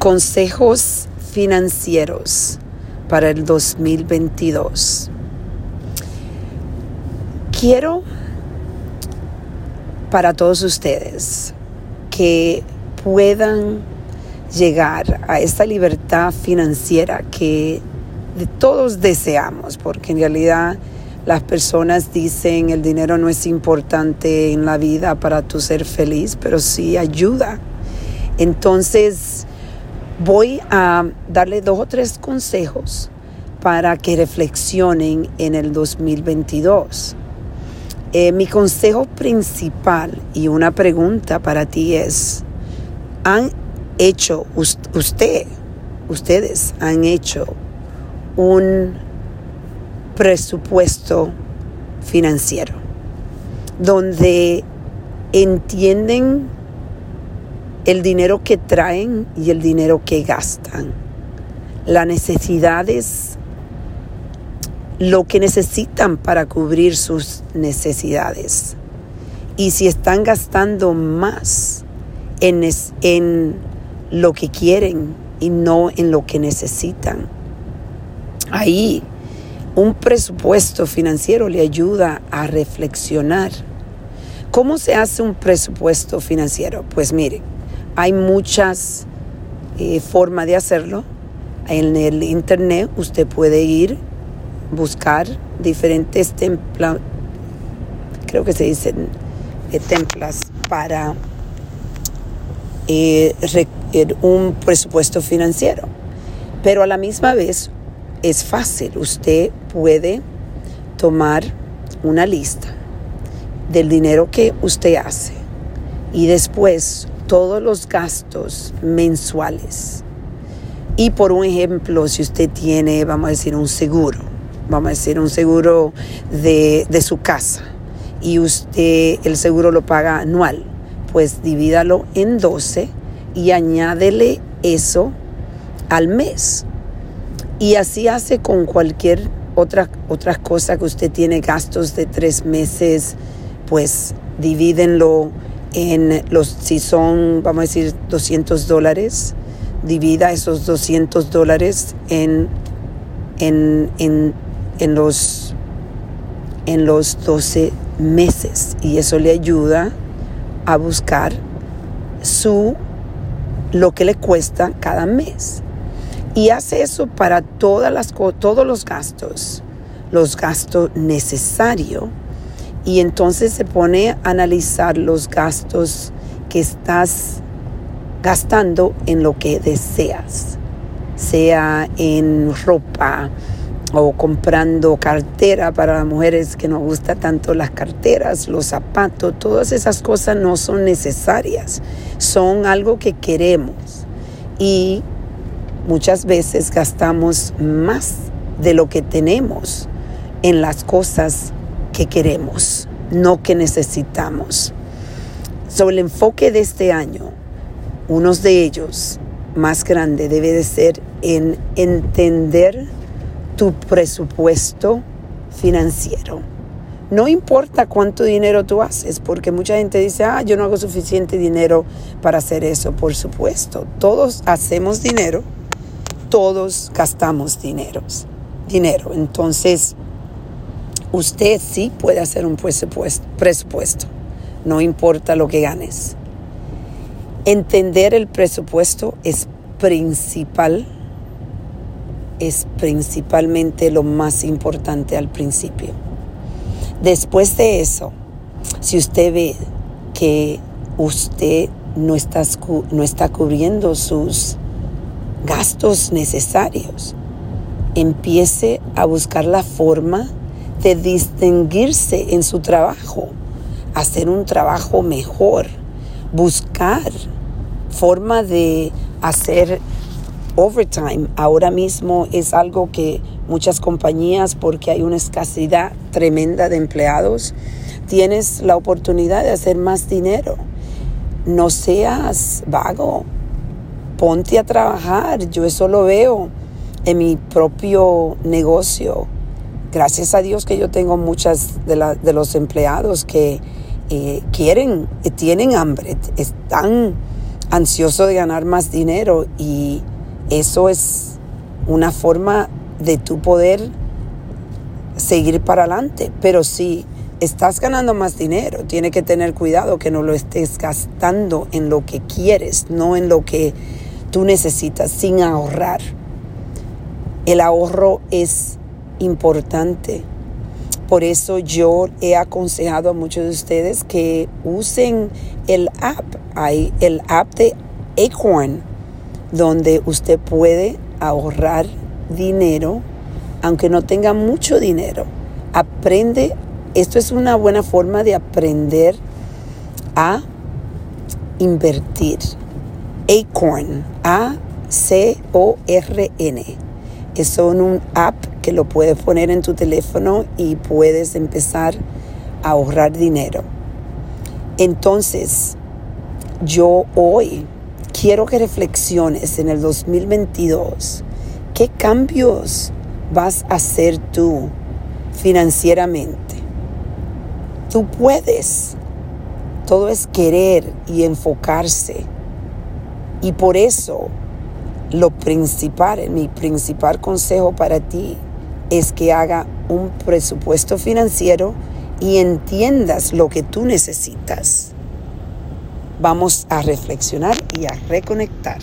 Consejos financieros para el 2022. Quiero para todos ustedes que puedan llegar a esta libertad financiera que todos deseamos, porque en realidad las personas dicen el dinero no es importante en la vida para tu ser feliz, pero sí ayuda. Entonces voy a darle dos o tres consejos para que reflexionen en el 2022. Eh, mi consejo principal y una pregunta para ti es, ¿han hecho usted, ustedes han hecho un presupuesto financiero donde entienden el dinero que traen y el dinero que gastan, las necesidades, lo que necesitan para cubrir sus necesidades. Y si están gastando más en, en lo que quieren y no en lo que necesitan. Ahí un presupuesto financiero le ayuda a reflexionar. ¿Cómo se hace un presupuesto financiero? Pues mire, hay muchas eh, formas de hacerlo. En el internet usted puede ir, buscar diferentes templos, creo que se dicen eh, templas para eh, un presupuesto financiero. Pero a la misma vez es fácil. Usted puede tomar una lista del dinero que usted hace y después todos los gastos mensuales. Y por un ejemplo, si usted tiene, vamos a decir, un seguro, vamos a decir, un seguro de, de su casa y usted el seguro lo paga anual, pues divídalo en 12 y añádele eso al mes. Y así hace con cualquier otra, otra cosa que usted tiene gastos de tres meses, pues divídenlo en los, si son, vamos a decir, 200 dólares, divida esos 200 dólares en, en, en, en, los, en los 12 meses. Y eso le ayuda a buscar su, lo que le cuesta cada mes. Y hace eso para todas las, todos los gastos, los gastos necesarios. Y entonces se pone a analizar los gastos que estás gastando en lo que deseas, sea en ropa o comprando cartera para las mujeres que nos gusta tanto las carteras, los zapatos, todas esas cosas no son necesarias, son algo que queremos. Y Muchas veces gastamos más de lo que tenemos en las cosas que queremos, no que necesitamos. Sobre el enfoque de este año, uno de ellos más grande debe de ser en entender tu presupuesto financiero. No importa cuánto dinero tú haces, porque mucha gente dice, ah, yo no hago suficiente dinero para hacer eso. Por supuesto, todos hacemos dinero todos gastamos dinero. dinero. Entonces, usted sí puede hacer un presupuesto, no importa lo que ganes. Entender el presupuesto es principal, es principalmente lo más importante al principio. Después de eso, si usted ve que usted no está, no está cubriendo sus gastos necesarios. Empiece a buscar la forma de distinguirse en su trabajo, hacer un trabajo mejor, buscar forma de hacer overtime. Ahora mismo es algo que muchas compañías, porque hay una escasidad tremenda de empleados, tienes la oportunidad de hacer más dinero. No seas vago, ponte a trabajar. Yo eso lo veo en mi propio negocio. Gracias a Dios que yo tengo muchas de, de los empleados que eh, quieren, tienen hambre, están ansioso de ganar más dinero y eso es una forma de tu poder seguir para adelante. Pero si estás ganando más dinero, tienes que tener cuidado que no lo estés gastando en lo que quieres, no en lo que tú necesitas, sin ahorrar. El ahorro es importante. Por eso yo he aconsejado a muchos de ustedes que usen el app. Hay el app de Acorn, donde usted puede ahorrar dinero, aunque no tenga mucho dinero. Aprende, esto es una buena forma de aprender a invertir. Acorn, A-C-O-R-N. Es un app que lo puedes poner en tu teléfono y puedes empezar a ahorrar dinero. Entonces, yo hoy quiero que reflexiones en el 2022 qué cambios vas a hacer tú financieramente. Tú puedes. Todo es querer y enfocarse. Y por eso lo principal, mi principal consejo para ti es que haga un presupuesto financiero y entiendas lo que tú necesitas. Vamos a reflexionar y a reconectar.